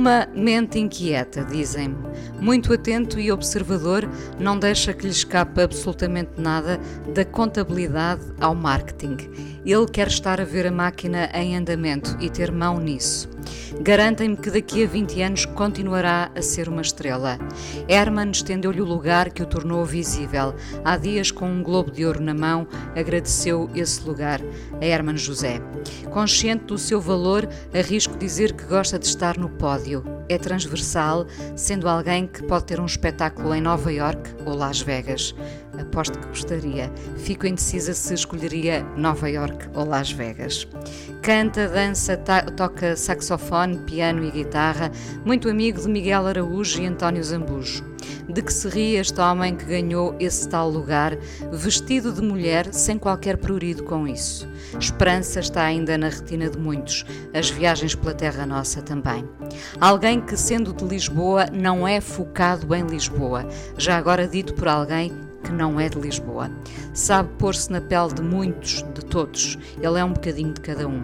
Uma mente inquieta, dizem-me. Muito atento e observador, não deixa que lhe escape absolutamente nada da contabilidade ao marketing. Ele quer estar a ver a máquina em andamento e ter mão nisso. Garantem-me que daqui a 20 anos continuará a ser uma estrela. Herman estendeu-lhe o lugar que o tornou visível. Há dias, com um globo de ouro na mão, agradeceu esse lugar a Herman José. Consciente do seu valor, arrisco dizer que gosta de estar no pódio. É transversal, sendo alguém que pode ter um espetáculo em Nova York ou Las Vegas. Aposto que gostaria. Fico indecisa se escolheria Nova York ou Las Vegas. Canta, dança, toca saxofone, piano e guitarra, muito amigo de Miguel Araújo e António Zambujo. De que se ri este homem que ganhou esse tal lugar, vestido de mulher, sem qualquer prurido com isso. Esperança está ainda na retina de muitos, as viagens pela terra nossa também. Alguém que, sendo de Lisboa, não é focado em Lisboa, já agora dito por alguém que não é de Lisboa. Sabe pôr-se na pele de muitos, de todos. Ele é um bocadinho de cada um.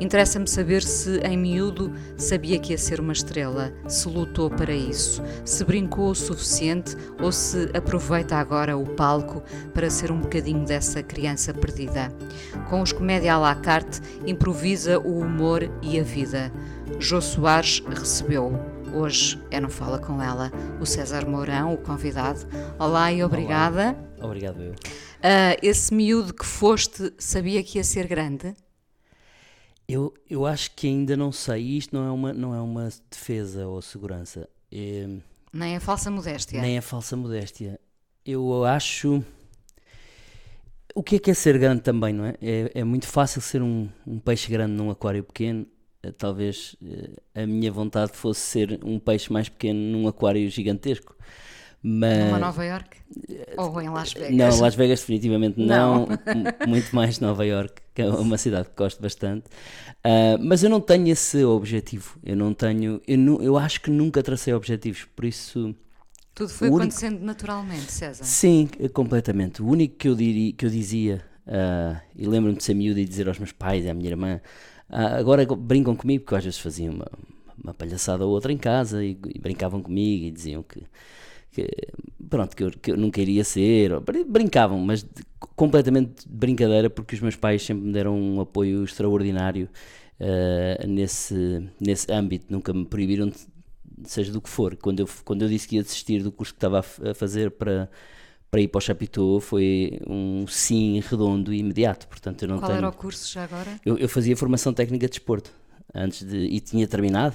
Interessa-me saber se, em miúdo, sabia que ia ser uma estrela, se lutou para isso, se brincou o suficiente ou se aproveita agora o palco para ser um bocadinho dessa criança perdida. Com os comédia à la carte, improvisa o humor e a vida. Jô Soares recebeu-o. Hoje é no Fala Com Ela o César Mourão, o convidado. Olá e obrigada. Olá. Obrigado eu. Uh, esse miúdo que foste sabia que ia ser grande? Eu, eu acho que ainda não sei. Isto não é uma, não é uma defesa ou segurança. É, nem a falsa modéstia. Nem a falsa modéstia. Eu acho. O que é que é ser grande também, não é? É, é muito fácil ser um, um peixe grande num aquário pequeno talvez eh, a minha vontade fosse ser um peixe mais pequeno num aquário gigantesco. Mas... Numa Nova York? Ou em Las Vegas? Não, Las Vegas definitivamente não. não. Muito mais Nova York, que é uma cidade que gosto bastante. Uh, mas eu não tenho esse objetivo. Eu não tenho. Eu, não, eu acho que nunca tracei objetivos, por isso. Tudo foi único... acontecendo naturalmente, César? Sim, completamente. O único que eu, diria, que eu dizia, uh, e lembro-me de ser miúdo e dizer aos meus pais e à minha irmã, ah, agora brincam comigo porque às vezes faziam uma, uma palhaçada ou outra em casa e, e brincavam comigo e diziam que, que pronto, que eu, que eu nunca iria ser. Brincavam, mas de, completamente de brincadeira porque os meus pais sempre me deram um apoio extraordinário uh, nesse, nesse âmbito, nunca me proibiram de, seja do que for. Quando eu, quando eu disse que ia desistir do curso que estava a, a fazer para para ir para o Chapitou foi um sim redondo e imediato. Portanto, eu não Qual tenho... era o curso já agora? Eu, eu, fazia formação técnica de desporto antes de, e tinha terminado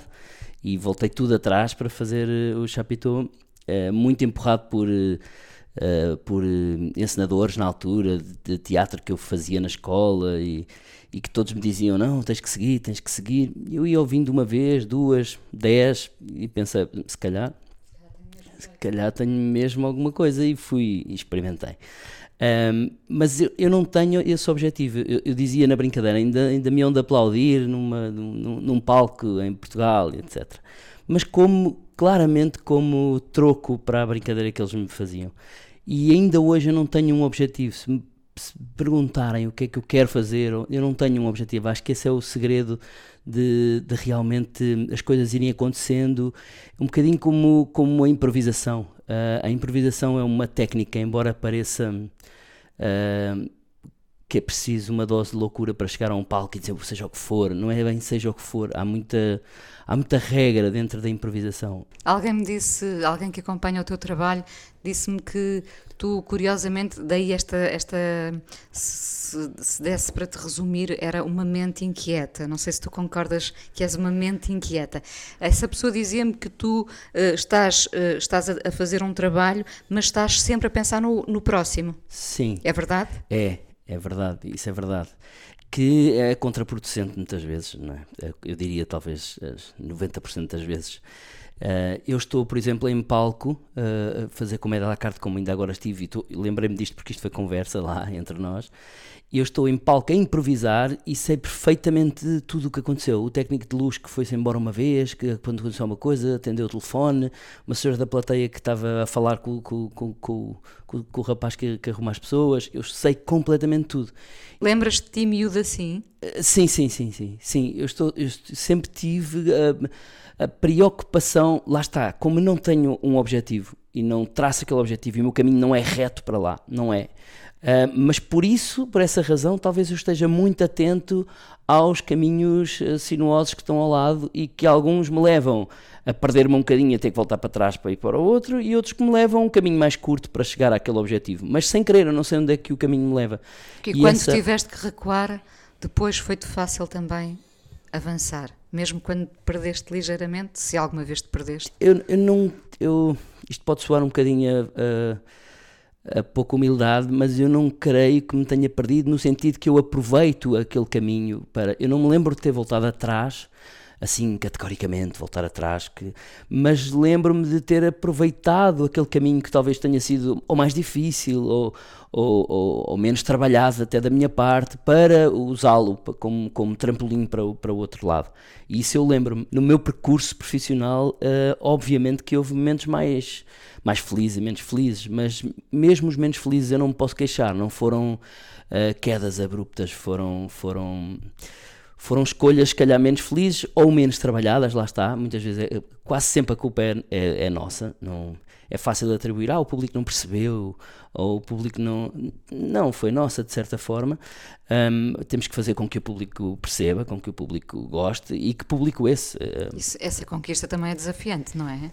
e voltei tudo atrás para fazer uh, o Chapitou, uh, muito empurrado por, uh, por encenadores na altura de, de, teatro que eu fazia na escola e, e que todos me diziam: Não, tens que seguir, tens que seguir. Eu ia ouvindo uma vez, duas, dez e pensei: Se calhar se calhar tenho mesmo alguma coisa e fui e experimentei. Um, mas eu, eu, não tenho esse objetivo. Eu, eu, dizia na brincadeira, ainda, ainda me hão de aplaudir numa, num, num palco em Portugal, etc. Mas como, claramente, como troco para a brincadeira que eles me faziam. E ainda hoje eu não tenho um objetivo. Se me, perguntarem o que é que eu quero fazer, eu não tenho um objetivo. Acho que esse é o segredo de, de, realmente as coisas irem acontecendo, um bocadinho como, como a improvisação. Uh, a improvisação é uma técnica, embora pareça uh, que é preciso uma dose de loucura para chegar a um palco e dizer seja o que for, não é bem seja o que for, há muita, há muita regra dentro da improvisação. Alguém me disse, alguém que acompanha o teu trabalho, disse-me que tu, curiosamente, daí esta, esta se, se desse para te resumir, era uma mente inquieta. Não sei se tu concordas que és uma mente inquieta. Essa pessoa dizia-me que tu uh, estás, uh, estás a, a, fazer um trabalho, mas estás sempre a pensar no, no próximo. Sim. É verdade? É, é verdade, isso é verdade. que é contraproducente muitas vezes, não é? Eu diria talvez 90% das vezes. Uh, eu estou, por exemplo, em palco uh, a fazer comédia à la carte, como ainda agora estive, e lembrei-me disto porque isto foi conversa lá entre nós. Eu estou em palco a improvisar e sei perfeitamente tudo o que aconteceu. O técnico de luz que foi-se embora uma vez, que quando aconteceu uma coisa, atendeu o telefone, uma senhora da plateia que estava a falar com, com, com, com, o rapaz que, que arruma as pessoas. Eu sei completamente tudo. Lembras-te de ti miúdo assim? Uh, sim, sim, sim, sim. sim eu, estou, eu sempre tive a preocupação, lá está, como eu não tenho um objetivo e não traço aquele objetivo e o meu caminho não é reto para lá, não é. Uh, mas por isso, por essa razão, talvez eu esteja muito atento aos caminhos uh, sinuosos que estão ao lado e que alguns me levam a perder-me um bocadinho a ter que voltar para trás para ir para o outro e outros que me levam um caminho mais curto para chegar àquele objetivo. Mas sem querer, eu não sei onde é que o caminho me leva. E, e quando essa... tiveste que recuar, depois foi-te fácil também avançar? mesmo quando perdeste ligeiramente, se alguma vez te perdeste? Eu, eu não. Eu, isto pode soar um bocadinho a, a, a pouca humildade, mas eu não creio que me tenha perdido no sentido que eu aproveito aquele caminho para. Eu não me lembro de ter voltado atrás assim categoricamente voltar atrás, que, mas lembro-me de ter aproveitado aquele caminho que talvez tenha sido ou mais difícil ou, ou, ou, ou menos trabalhado até da minha parte para usá-lo como, como trampolim para, para o outro lado. E isso eu lembro-me. No meu percurso profissional, uh, obviamente que houve momentos mais, mais felizes e menos felizes, mas mesmo os menos felizes eu não me posso queixar, não foram uh, quedas abruptas, foram. foram foram escolhas, se calhar, menos felizes ou menos trabalhadas, lá está. Muitas vezes, é, quase sempre a culpa é, é, é, nossa. Não, é fácil de atribuir, ah, o público não percebeu, ou o público não. Não, foi nossa, de certa forma. Um, temos que fazer com que o público perceba, com que o público goste e que público esse. Uh, Isso, essa conquista também é desafiante, não é?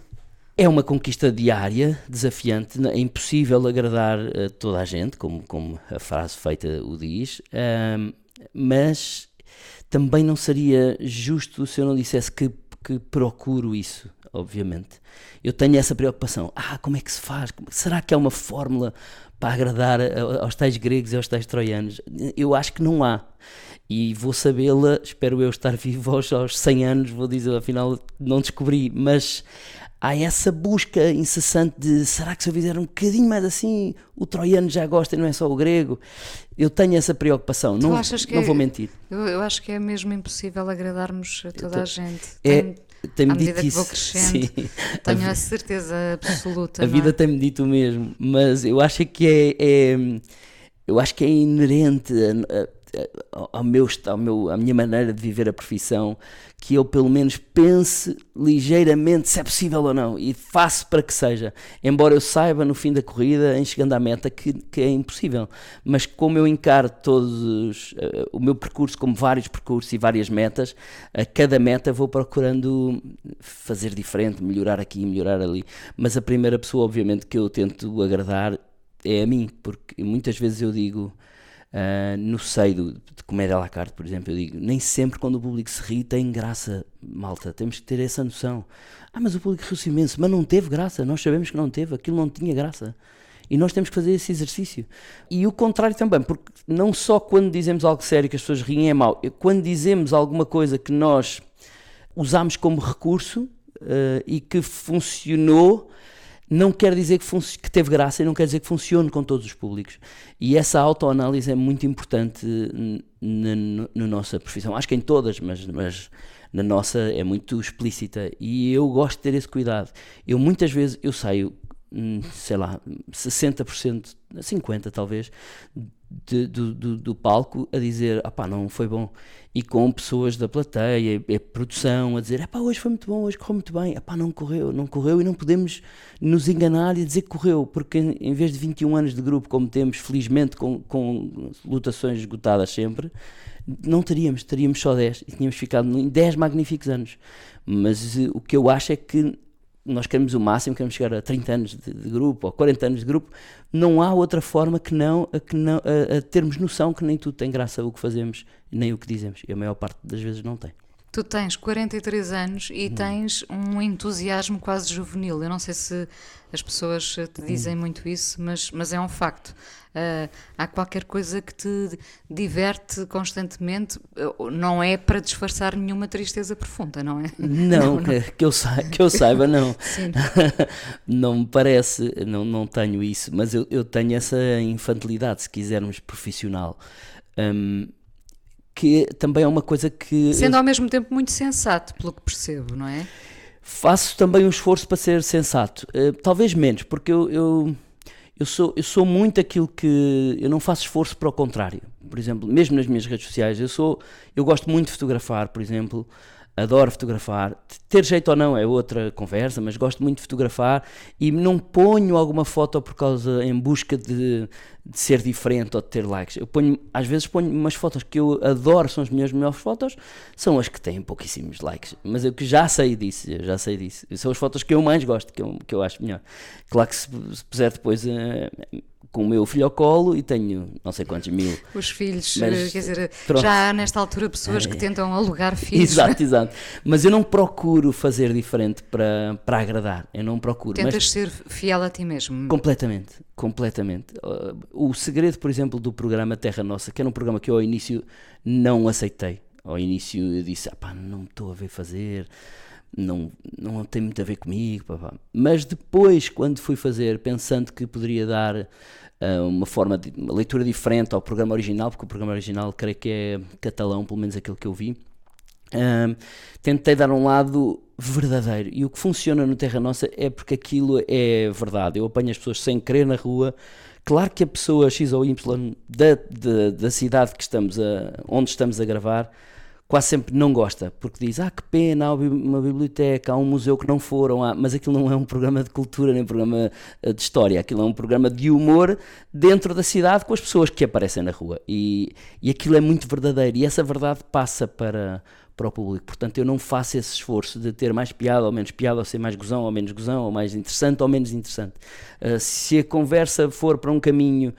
É uma conquista diária, desafiante, é impossível agradar a toda a gente, como, como a frase feita o diz, um, mas também não seria justo se eu não dissesse que, que procuro isso, obviamente. Eu tenho essa preocupação. Ah, como é que se faz? Será que há uma fórmula para agradar aos tais gregos e aos tais troianos? Eu acho que não há. E vou sabê-la, espero eu estar vivo aos, aos 100 anos, vou dizer, afinal não descobri, mas há essa busca incessante de será que se eu fizer um bocadinho mais assim, o troiano já gosta e não é só o grego? Eu tenho essa preocupação, não, não vou mentir. Eu, eu, acho que é mesmo impossível agradarmos a toda a gente. É, tem, tem-me à medida dito que vou crescendo, sim. tenho a, a, certeza absoluta. A vida é? tem-me dito o mesmo, mas eu acho que é, é eu acho que é inerente a, a, ao meu, ao meu, à minha maneira de viver a profissão, que eu pelo menos pense ligeiramente se é possível ou não e faço para que seja. Embora eu saiba no fim da corrida, em chegando à meta, que, que é impossível. Mas como eu encaro todos uh, o meu percurso como vários percursos e várias metas, a cada meta vou procurando fazer diferente, melhorar aqui, melhorar ali. Mas a primeira pessoa, obviamente, que eu tento agradar é a mim, porque muitas vezes eu digo Uh, no seio de comédia à la carte, por exemplo, eu digo, nem sempre quando o público se ri tem graça, malta, temos que ter essa noção. Ah, mas o público riu-se imenso, mas não teve graça, nós sabemos que não teve, aquilo não tinha graça. E nós temos que fazer esse exercício. E o contrário também, porque não só quando dizemos algo sério que as pessoas riem é mau, quando dizemos alguma coisa que nós usamos como recurso uh, e que funcionou, não quer dizer que, que, teve graça e não quer dizer que funcione com todos os públicos. E essa autoanálise é muito importante na, nossa profissão. Acho que em todas, mas, mas na nossa é muito explícita. E eu gosto de ter esse cuidado. Eu muitas vezes eu saio, hum, sei lá, 60%, 50% talvez, de, do, do, do, palco a dizer, ah pá, não foi bom. E com pessoas da plateia, a produção, a dizer, ah pá, hoje foi muito bom, hoje correu muito bem. Ah pá, não correu, não correu e não podemos nos enganar e dizer que correu, porque em vez de 21 anos de grupo, como temos, felizmente, com, com lutações esgotadas sempre, não teríamos, teríamos só 10 e tínhamos ficado em 10 magníficos anos. Mas uh, o que eu acho é que nós queremos o máximo, queremos chegar a 30 anos de, de, grupo ou 40 anos de grupo, não há outra forma que não, a, que não a, a, termos noção que nem tudo tem graça o que fazemos, nem o que dizemos, e a maior parte das vezes não tem. Tu tens 43 anos e Hum. tens um entusiasmo quase juvenil. Eu não sei se as pessoas te Hum. dizem muito isso, mas, mas é um facto. Ah, há qualquer coisa que te diverte constantemente, uh, não é para disfarçar nenhuma tristeza profunda, não é? Não, Que, que eu saiba, que eu saiba não. Não me parece, não, não tenho isso, mas eu, eu tenho essa infantilidade, se quisermos, profissional. Hum, que também é uma coisa que. Sendo ao mesmo tempo muito sensato, pelo que percebo, não é? faço também um esforço para ser sensato. Eh, talvez menos, porque eu, eu, eu, sou, eu sou muito aquilo que. Eu não faço esforço para o contrário. Por exemplo, mesmo nas minhas redes sociais, eu sou. Eu gosto muito de fotografar, por exemplo. Adoro fotografar. Ter jeito ou não é outra conversa, mas gosto muito de fotografar e não ponho alguma foto por causa em busca de, de ser diferente ou de ter likes. Eu ponho, às vezes ponho umas fotos que eu adoro, são as minhas melhores fotos, são as que têm pouquíssimos likes. Mas eu que já sei disso, já sei disso. São as fotos que eu mais gosto, que eu, que eu acho melhor. Claro que se, se puser depois eh, com o meu filho ao colo e tenho não sei quantos mil. Os filhos, Mas, eh, quer dizer, pronto. já há nesta altura pessoas que tentam alugar filhos. Exato, exato. Mas eu não procuro fazer diferente para, para agradar. Eu não procuro. Tentas mas ser fiel a ti mesmo. Completamente, completamente. Uh, o segredo, por exemplo, do programa Terra Nossa, que era um programa que eu ao início não aceitei. Ao início eu disse, ah, pá, não me estou a ver fazer, não, não tem muito a ver comigo. Pá, pá. Mas depois, quando fui fazer, pensando que poderia dar uh, uma forma de uma leitura diferente ao programa original, porque o programa original creio que é catalão, pelo menos aquele que eu vi. Um, tentei dar um lado verdadeiro e o que funciona no Terra Nossa é porque aquilo é verdade. Eu apanho as pessoas sem querer na rua. Claro que a pessoa X ou Y da, da, da cidade que estamos a, onde estamos a gravar quase sempre não gosta, porque diz, ah, que pena, há uma biblioteca, há um museu que não foram, há... mas aquilo não é um programa de cultura, nem um programa eh, de história, aquilo é um programa de humor dentro da cidade com as pessoas que aparecem na rua, e, e aquilo é muito verdadeiro, e essa verdade passa para, para o público, portanto eu não faço esse esforço de ter mais piada ou menos piada, ou ser mais gozão ou menos gozão, ou mais interessante ou menos interessante. Uh, se a conversa for para um caminho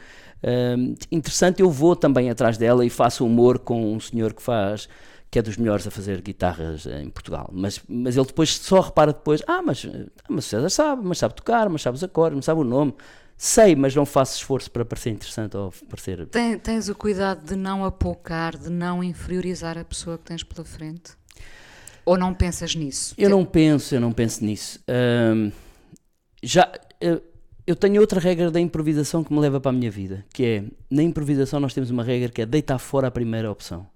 uh, interessante, eu vou também atrás dela e faço humor com um senhor que faz que é dos melhores a fazer guitarras em Portugal. Mas, mas ele depois só repara depois, ah, mas, mas o César sabe, mas sabe tocar, mas sabe os acordes, mas sabe o nome. Sei, mas não faço esforço para parecer interessante ou parecer... Tem, tens o cuidado de não apocar, de não inferiorizar a pessoa que tens pela frente? Ou não pensas nisso? Eu não penso, eu não penso nisso. Hum, já... Eu, eu tenho outra regra da improvisação que me leva para a minha vida, que é, na improvisação nós temos uma regra que é deitar fora a primeira opção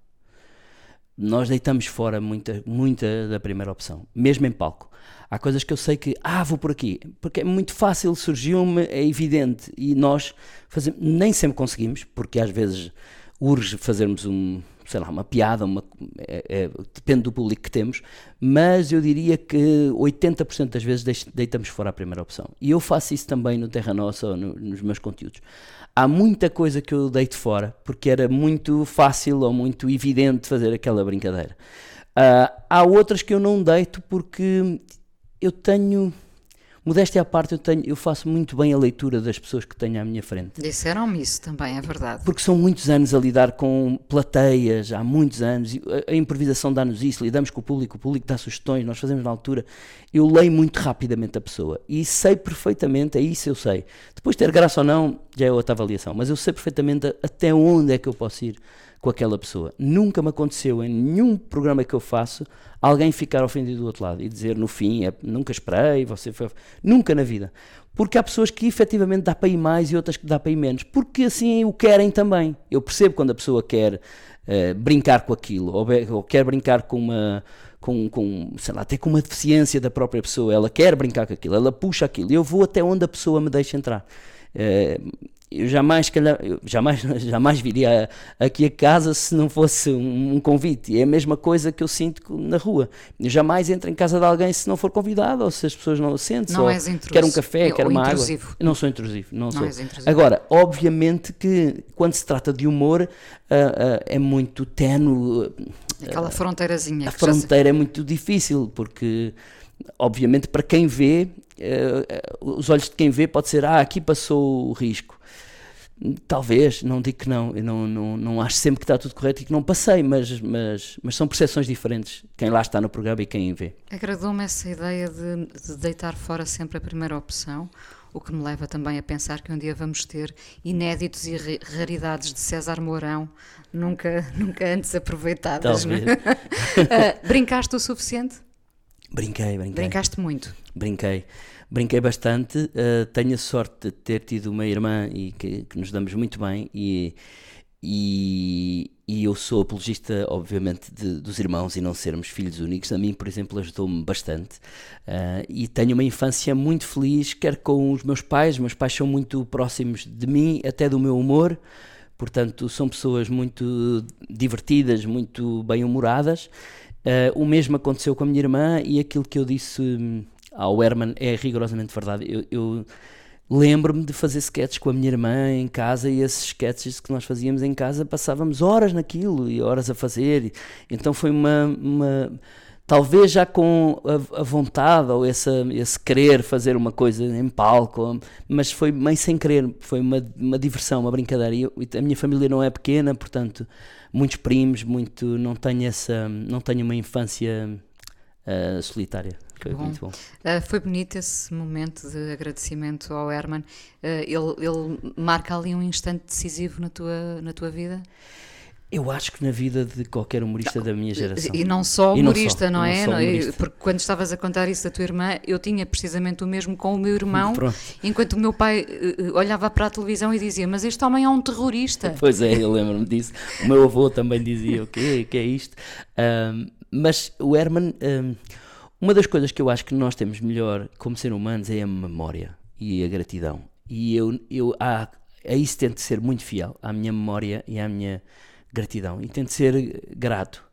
nós deitamos fora muita, muita da primeira opção, mesmo em palco. Há coisas que eu sei que, ah, vou por aqui, porque é muito fácil, surgiu-me, é evidente, e nós fazemos, nem sempre conseguimos, porque às vezes urge fazermos um, sei lá, uma piada, uma, é, é, depende do público que temos, mas eu diria que 80% das vezes deitamos fora a primeira opção. E eu faço isso também no Terra Nossa no, nos meus conteúdos. Há muita coisa que eu deito fora, porque era muito fácil ou muito evidente fazer aquela brincadeira. Uh, há outras que eu não deito porque eu tenho modéstia à parte, eu, tenho, eu faço muito bem a leitura das pessoas que tenho à minha frente. Disseram-me isso também, é verdade. Porque são muitos anos a lidar com plateias, há muitos anos, a, a improvisação dá-nos isso, lidamos com o público, o público dá sugestões, nós fazemos na altura. Eu leio muito rapidamente a pessoa e sei perfeitamente, é isso eu sei. Depois ter graça ou não, já é outra avaliação, mas eu sei perfeitamente até onde é que eu posso ir com aquela pessoa. Nunca me aconteceu em nenhum programa que eu faço alguém ficar ofendido do outro lado e dizer no fim, é, nunca esperei, você foi. Nunca na vida. Porque há pessoas que efetivamente dá para ir mais e outras que dá para ir menos. Porque assim o querem também. Eu percebo quando a pessoa quer uh, brincar com aquilo ou, ou quer brincar com uma. Com, com, sei lá, até com uma deficiência da própria pessoa, ela quer brincar com aquilo, ela puxa aquilo, eu vou até onde a pessoa me deixa entrar. Uh, eu jamais, calhar, eu jamais, jamais viria aqui a casa se não fosse um, um, convite. É a mesma coisa que eu sinto na rua. Eu jamais entro em casa de alguém se não for convidado ou se as pessoas não o sentem. Não és intrusivo. Quer um café, quer uma intrusivo. água. Eu não sou intrusivo. Não, não sou. Intrusivo. Agora, obviamente que quando se trata de humor uh, uh, é muito tenue. Aquela fronteirazinha. A fronteira é muito difícil porque obviamente para quem vê, uh, os olhos de quem vê pode ser, ah, aqui passou o risco Talvez, não digo que não. Eu não, não, não acho sempre que está tudo correto e que não passei, mas, mas, mas são percepções diferentes. Quem lá está no programa e quem vê. Agradou-me essa ideia de, de deitar fora sempre a primeira opção, o que me leva também a pensar que um dia vamos ter inéditos e raridades de César Mourão, nunca, nunca antes aproveitadas. Talvez. É? uh, brincaste o suficiente? Brinquei, brinquei. Brincaste muito? Brinquei. Brinquei bastante. Uh, tenho a sorte de ter tido uma irmã e que, que nos damos muito bem e, e, e, eu sou apologista, obviamente, de, dos irmãos e não sermos filhos únicos. A mim, por exemplo, ajudou-me bastante. Uh, e tenho uma infância muito feliz, quer com os meus pais. Meus pais são muito próximos de mim, até do meu humor. Portanto, são pessoas muito divertidas, muito bem-humoradas. Uh, o mesmo aconteceu com a minha irmã e aquilo que eu disse hum, ao Herman é rigorosamente verdade. Eu, eu lembro-me de fazer sketches com a minha irmã em casa e esses sketches que nós fazíamos em casa passávamos horas naquilo e horas a fazer. Então foi uma, uma talvez já com a, a, vontade ou esse, esse querer fazer uma coisa em palco, mas foi meio sem querer, foi uma, uma diversão, uma brincadeira. E eu, a minha família não é pequena, portanto, muitos primos, muito, não tenho essa, não tenho uma infância uh, solitária. Foi bom. muito bom. Uh, foi bonito esse momento de agradecimento ao Herman. Uh, ele, ele marca ali um instante decisivo na tua, na tua vida? Eu acho que na vida de qualquer humorista não, da minha geração. E não só humorista, não, só, não, é? Não humorista. Porque quando estavas a contar isso da tua irmã, eu tinha precisamente o mesmo com o meu irmão, Pronto. enquanto o meu pai uh, olhava para a televisão e dizia: Mas este homem é um terrorista. Pois é, eu lembro-me disso. O meu avô também dizia: O quê? O que é isto? Um, mas o Herman. Um, uma das coisas que eu acho que nós temos melhor como ser humanos é a memória e a gratidão. E eu, eu a, a isso tento ser muito fiel, à minha memória e à minha gratidão. E tento ser grato.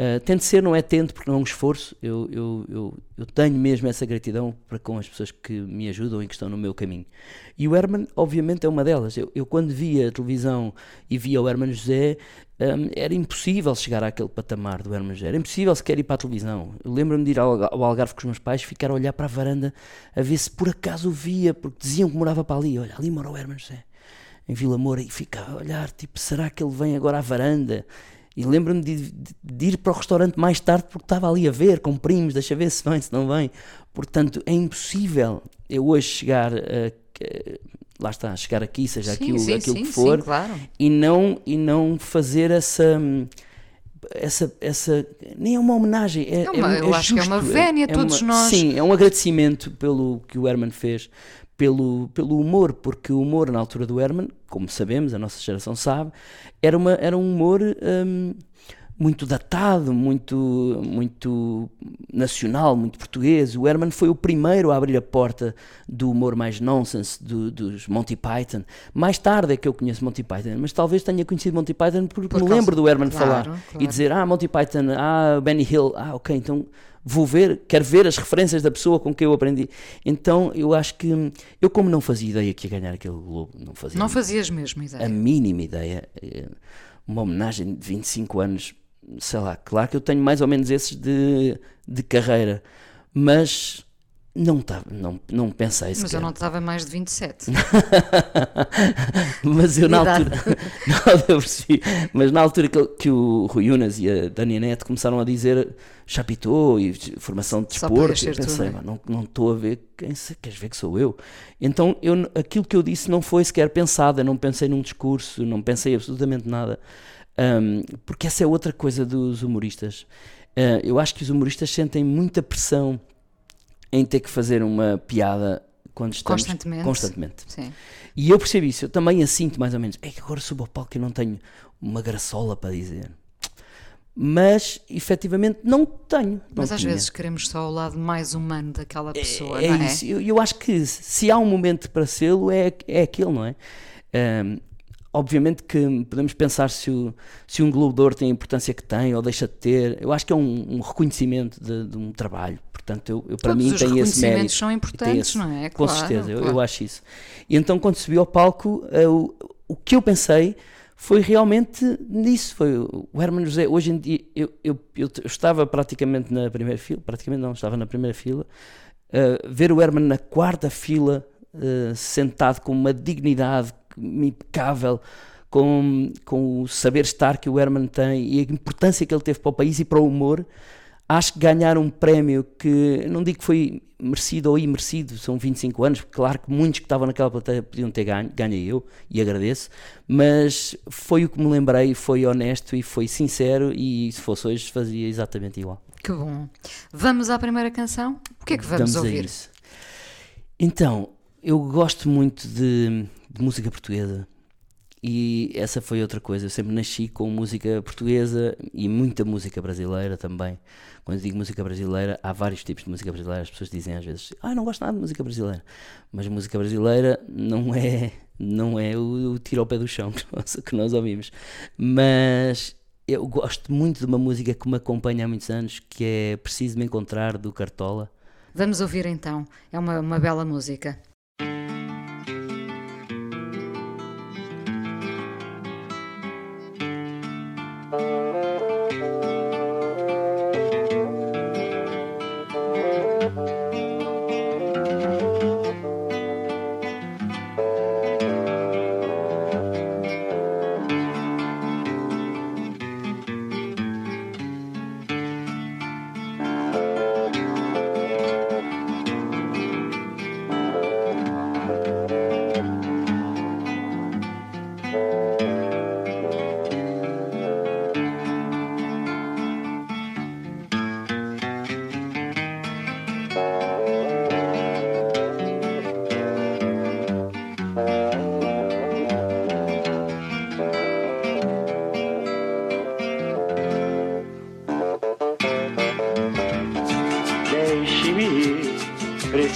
Uh, tento ser, não é tento, porque não é um esforço. Eu, eu, eu, eu, tenho mesmo essa gratidão para com as pessoas que me ajudam e que estão no meu caminho. E o Herman, obviamente, é uma delas. Eu, eu quando via a televisão e via o Herman José, um, era impossível chegar àquele patamar do Herman José, era impossível sequer ir para a televisão. Lembro-me de ir ao, ao Algarve com os meus pais, ficar a olhar para a varanda a ver se por acaso o via, porque diziam que morava para ali. Olha, ali mora o Herman José, em Vila Moura, e ficava a olhar, tipo, será que ele vem agora à varanda? E lembro-me de, de, de, ir para o restaurante mais tarde porque estava ali a ver, com primos, deixa ver se vem, se não vem. Portanto, é impossível eu hoje chegar a, lá está, chegar aqui, seja sim, aquilo, sim, aquilo sim, que for, claro. e, não, e não fazer essa. Essa, essa nem é uma homenagem, é, é uma, é, eu acho justo, que é uma vénia, é, todos uma, nós. Sim, é um agradecimento pelo que o Herman fez, pelo, pelo humor, porque o humor na altura do Herman, como sabemos, a nossa geração sabe, era, uma, era um humor. Hum, muito datado, muito, muito nacional, muito português. O Herman foi o primeiro a abrir a porta do humor mais nonsense do, dos Monty Python. Mais tarde é que eu conheço Monty Python, mas talvez tenha conhecido Monty Python porque Por me lembro do Herman claro, falar claro. e dizer: Ah, Monty Python, ah, Benny Hill, ah, ok, então vou ver, quero ver as referências da pessoa com quem eu aprendi. Então eu acho que eu, como não fazia ideia que ia ganhar aquele Globo, não fazia. Não fazias mesmo ideia. A mínima ideia. Eh, uma homenagem de 25 anos sei lá, claro que eu tenho mais ou menos esses de, de carreira, mas não, tava, não, não pensei Mas sequer. eu não estava mais de 27. mas eu na altura. não, eu percebi. Mas na altura que, que o Rui Unas e a Dani Neto começaram a dizer chapitou e formação de desporto, eu pensei, tu, não, não estou a ver quem queres ver que sou eu. Então eu, aquilo que eu disse não foi sequer pensado, eu não pensei num discurso, não pensei absolutamente nada. Um, porque essa é outra coisa dos humoristas. Uh, eu acho que os humoristas sentem muita pressão em ter que fazer uma piada quando estamos constantemente. constantemente. Sim. E eu percebo isso, eu também a sinto mais ou menos. É que agora subo ao palco e não tenho uma graçola para dizer. Mas efetivamente não tenho. Não Mas às tinha. vezes queremos só o lado mais humano daquela pessoa. É, é, é isso. Eu, eu, acho que se há um momento para sê-lo, é, é aquele, não é? Um, Obviamente que podemos pensar se, o, se um Globo de Ouro tem a importância que tem ou deixa de ter. Eu acho que é um, um reconhecimento de, de, um trabalho. Portanto, eu, eu para Todos mim tem esse mérito. são importantes, esse, não é? Com claro, certeza, claro. eu, eu, acho isso. E então, quando subi ao palco, uh, o, o que eu pensei foi realmente nisso. Foi o Herman José. Hoje em dia, eu, eu, eu, eu estava praticamente na primeira fila, praticamente não, estava na primeira fila. Uh, ver o Herman na quarta fila, uh, sentado com uma dignidade impecável, com, com o saber estar que o Herman tem e a importância que ele teve para o país e para o humor, acho que ganhar um prémio que não digo que foi merecido ou imerecido, são 25 anos, claro que muitos que estavam naquela plateia podiam ter ganho, ganhei eu e agradeço, mas foi o que me lembrei, foi honesto e foi sincero e se fosse hoje fazia exatamente igual. Que bom. Vamos à primeira canção? O que é que vamos, Vamos ouvir? Então, eu gosto muito de, de música portuguesa e essa foi outra coisa. Eu sempre nasci com música portuguesa e muita música brasileira também. Quando digo música brasileira, há vários tipos de música brasileira. As pessoas dizem às vezes, ah, não gosto nada de música brasileira. Mas música brasileira não é, não é o, o tiro ao pé do chão que nós, que nós ouvimos. Mas eu gosto muito de uma música que me acompanha há muitos anos, que é Preciso Me Encontrar, do Cartola. Vamos ouvir então. É uma, uma bela música.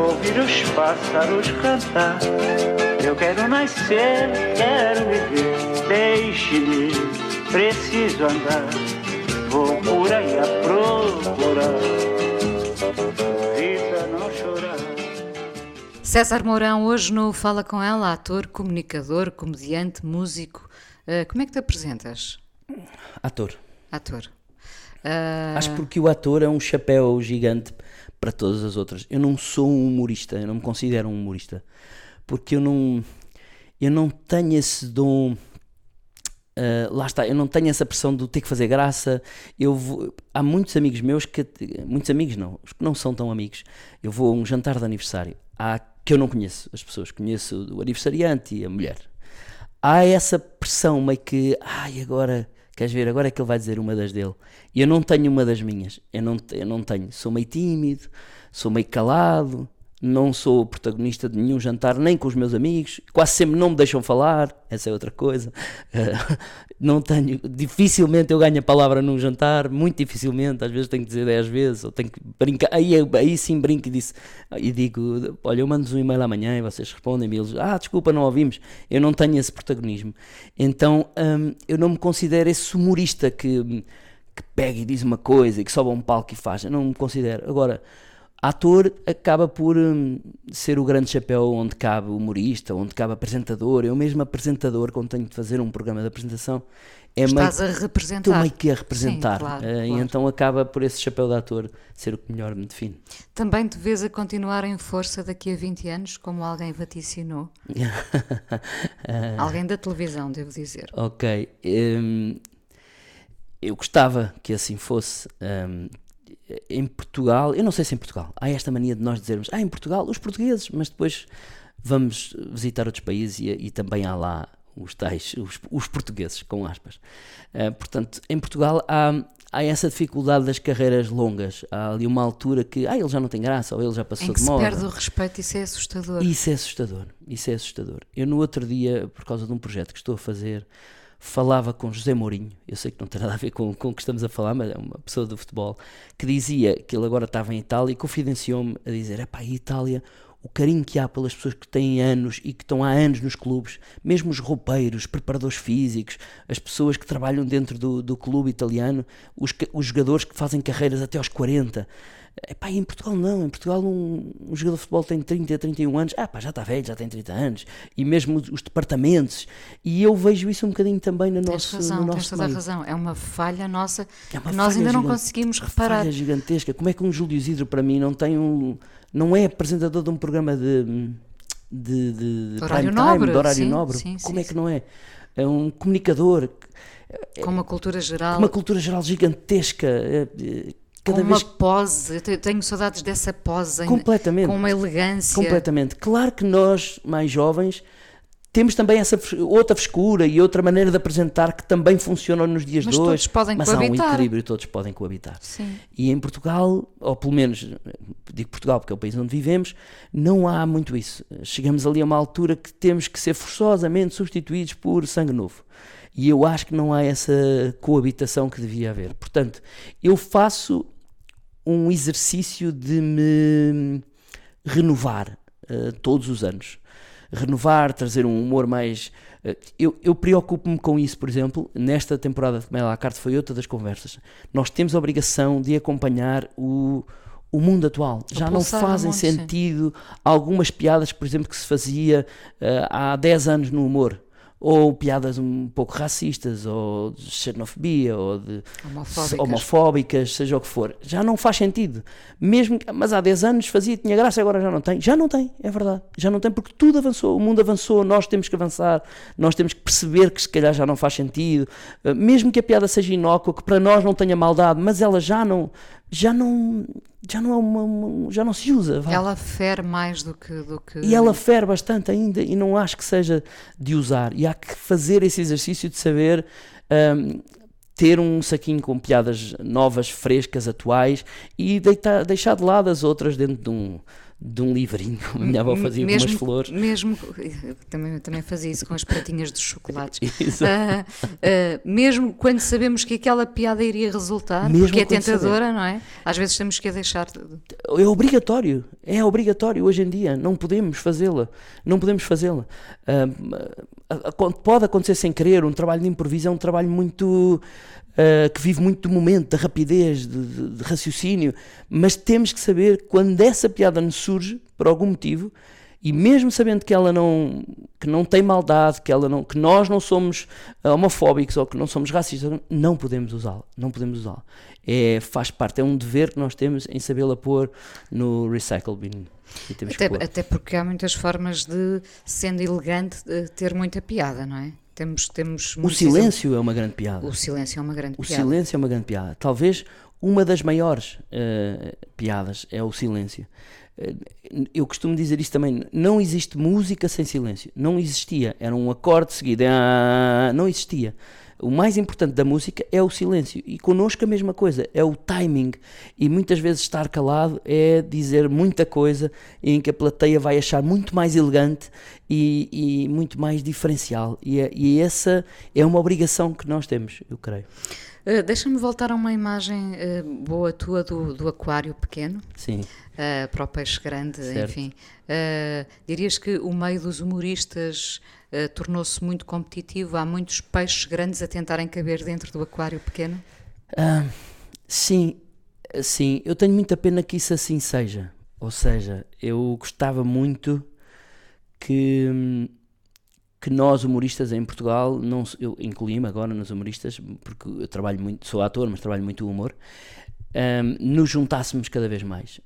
ouvir os pássaros cantar. Eu quero nascer, quero viver, deixe-me, preciso andar, vou por aí a procurar, vida não chorar. César Mourão, hoje no Fala Com Ela, ator, comunicador, comediante, músico. Uh, como é que te apresentas? Ator. Ator. Uh, Acho porque o ator é um chapéu gigante para todas as outras. Eu não sou um humorista, eu não me considero um humorista. Porque eu não, eu não tenho esse dom. Uh, lá está, eu não tenho essa pressão de ter que fazer graça. Eu vou- há muitos amigos meus que. Muitos amigos não, os que não são tão amigos. Eu vou a um jantar de aniversário. Há que eu não conheço as pessoas, conheço o aniversariante e a mulher. Há essa pressão meio que. Ai, agora. Queres ver? Agora é que ele vai dizer uma das dele. E eu não tenho uma das minhas. Eu não, eu não tenho. Sou meio tímido, sou meio calado, não sou protagonista de nenhum jantar, nem com os meus amigos. Quase sempre não me deixam falar. Essa é outra coisa. Não tenho. Dificilmente eu ganho a palavra num jantar, muito dificilmente. Às vezes tenho que dizer 10 vezes, ou tenho que brincar. Aí, aí sim brinco e, disse, e digo: Olha, eu mando-vos um e-mail amanhã e vocês respondem-me. Eles, ah, desculpa, não ouvimos. Eu não tenho esse protagonismo. Então hum, eu não me considero esse humorista que, que pega e diz uma coisa e que sobe um palco e faz. Eu não me considero. Agora, ator acaba por hum, ser o grande chapéu onde cabe humorista, onde cabe apresentador. Eu mesmo apresentador, quando tenho de fazer um programa de apresentação, é meio, Estás a representar. estou meio que a representar. Sim, claro, E claro. então acaba por esse chapéu de ator ser o que melhor me define. Também te vês a continuar em força daqui a 20 anos, como alguém vaticinou? Alguém da televisão, devo dizer. Ok. hum, eu gostava que assim fosse. hum, em Portugal, eu não sei se em Portugal, há esta mania de nós dizermos, ah, em Portugal, os portugueses, mas depois vamos visitar outros países e, e também há lá os tais, os, os portugueses, com aspas. Ah, portanto, em Portugal há, há essa dificuldade das carreiras longas. Há ali uma altura que, ah, ele já não tem graça, ou ele já passou Em que de se moda. perde o respeito, isso é assustador. Isso é assustador, isso é assustador. Eu no outro dia, por causa de um projeto que estou a fazer, falava com José Mourinho, eu sei que não tem nada a ver com, com o que estamos a falar, mas é uma pessoa do futebol, que dizia que ele agora estava em Itália e confidenciou-me a dizer, epá, em Itália o carinho que há pelas pessoas que têm anos e que estão há anos nos clubes, mesmo os roupeiros, preparadores físicos, as pessoas que trabalham dentro do, do clube italiano, os, os jogadores que fazem carreiras até aos 40. Epá, em Portugal não, em Portugal um, um, jogador de futebol tem 30, 31 anos, ah pá, já está velho, já tem 30 anos, e mesmo os, os departamentos, e eu vejo isso um bocadinho também no tens nosso razão, no nosso tens toda meio. a razão, é uma falha nossa É uma que nós ainda não conseguimos reparar. falha gigantesca. Como é que um Júlio Isidro para mim não tem um não é apresentador de um programa de de, de, de Horário prime nobre, time, de horário sim, nobre? sim, Como sim, é que não é? É um comunicador Com uma cultura geral, com uma cultura geral gigantesca. é, é, Cada uma vez pose, eu te- tenho saudades dessa pose, completamente. com uma elegância. Completamente. Claro que nós, mais jovens, temos também essa outra frescura e outra maneira de apresentar que também funcionam nos dias Mas de hoje. todos podem mas há um coabitar. equilíbrio, todos podem coabitar. Sim. E em Portugal, ou pelo menos digo Portugal porque é o país onde vivemos, não há muito isso. Chegamos ali a uma altura que temos que ser forçosamente substituídos por sangue novo. E eu acho que não há essa coabitação que devia haver. Portanto, eu faço um exercício de me renovar eh, todos os anos. Renovar, trazer um humor mais. eh, eu eu preocupo-me com isso, por exemplo, nesta temporada de Comédia à la carte foi outra das conversas. Nós temos a obrigação de acompanhar o, o mundo atual. Já não fazem sentido algumas piadas, por exemplo, que se fazia eh, há 10 anos no humor. Ou piadas um pouco racistas, ou de xenofobia, ou de Homofóbicas. homofóbicas, seja o que for. Já não faz sentido. Mesmo, mas há 10 anos fazia, tinha graça, agora já não tem. Já não tem, é verdade. Já não tem porque tudo avançou, o mundo avançou, nós temos que avançar, nós temos que perceber que se calhar já não faz sentido. Uh, Mesmo que a piada seja inócua, que para nós não tenha maldade, mas ela já não, já não, já não é uma, uma- já não se usa. vá. Ela fere mais do que. Do que... E ela fere bastante ainda e não acho que seja de usar. E há que fazer esse exercício de saber hum, ter um saquinho com piadas novas, frescas, atuais e deitar, deixar de lado as outras dentro de um, de um livrinho, a minha avó fazia com umas flores. Mesmo, também, também fazia isso com as pratinhas de chocolates. Exato. Ah, ah, mesmo quando sabemos que aquela piada iria resultar, Mesmo porque é tentadora, não é? Às vezes temos que a deixar. de- É obrigatório, é obrigatório hoje em dia. Não podemos fazê-la, não podemos fazê-la. Hum, a- a- pode acontecer sem querer. Um trabalho de improviso é um trabalho muito ah, que vive muito do momento, da rapidez, de, de- de raciocínio. Mas temos que saber quando essa piada nos surge por algum motivo. E mesmo sabendo que ela não, que não tem maldade, que, ela não, que nós não somos ah, homofóbicos ou que não somos racistas, não podemos usá-la. Não podemos usá-la. É, faz parte, é um dever que nós temos em sabê-la pôr no recycle bin. Até, até porque há muitas formas de, sendo elegante, de ter muita piada, não é? Temos, temos O silêncio é uma grande piada. O silêncio é uma grande O piada. silêncio é uma grande piada. Talvez uma das maiores eh, piadas é o silêncio. Eh, eu costumo dizer isto também: não existe música sem silêncio. Não existia. Era um acorde seguido. Ah, não existia. O mais importante da música é o silêncio. E connosco a mesma coisa, é o timing. E muitas vezes estar calado é dizer muita coisa em que a plateia vai achar muito mais elegante e, e muito mais diferencial. E, é- e essa é uma obrigação que nós temos, eu creio. Uh, Deixa-me voltar a uma imagem uh, boa tua do, do aquário pequeno. Sim. uh, para o peixe grande, Certo. enfim. Dirias que o meio dos humoristas tornou-se muito competitivo? Há muitos peixes grandes a tentarem caber dentro do aquário pequeno? Ah, sim, sim, eu tenho muita pena que isso assim seja. Ou seja, eu gostava muito que, hum, que nós humoristas em Portugal, não, eu incluí-me agora nos humoristas, porque eu trabalho muito, sou ator, mas trabalho muito o humor, hum, nos juntássemos cada vez mais.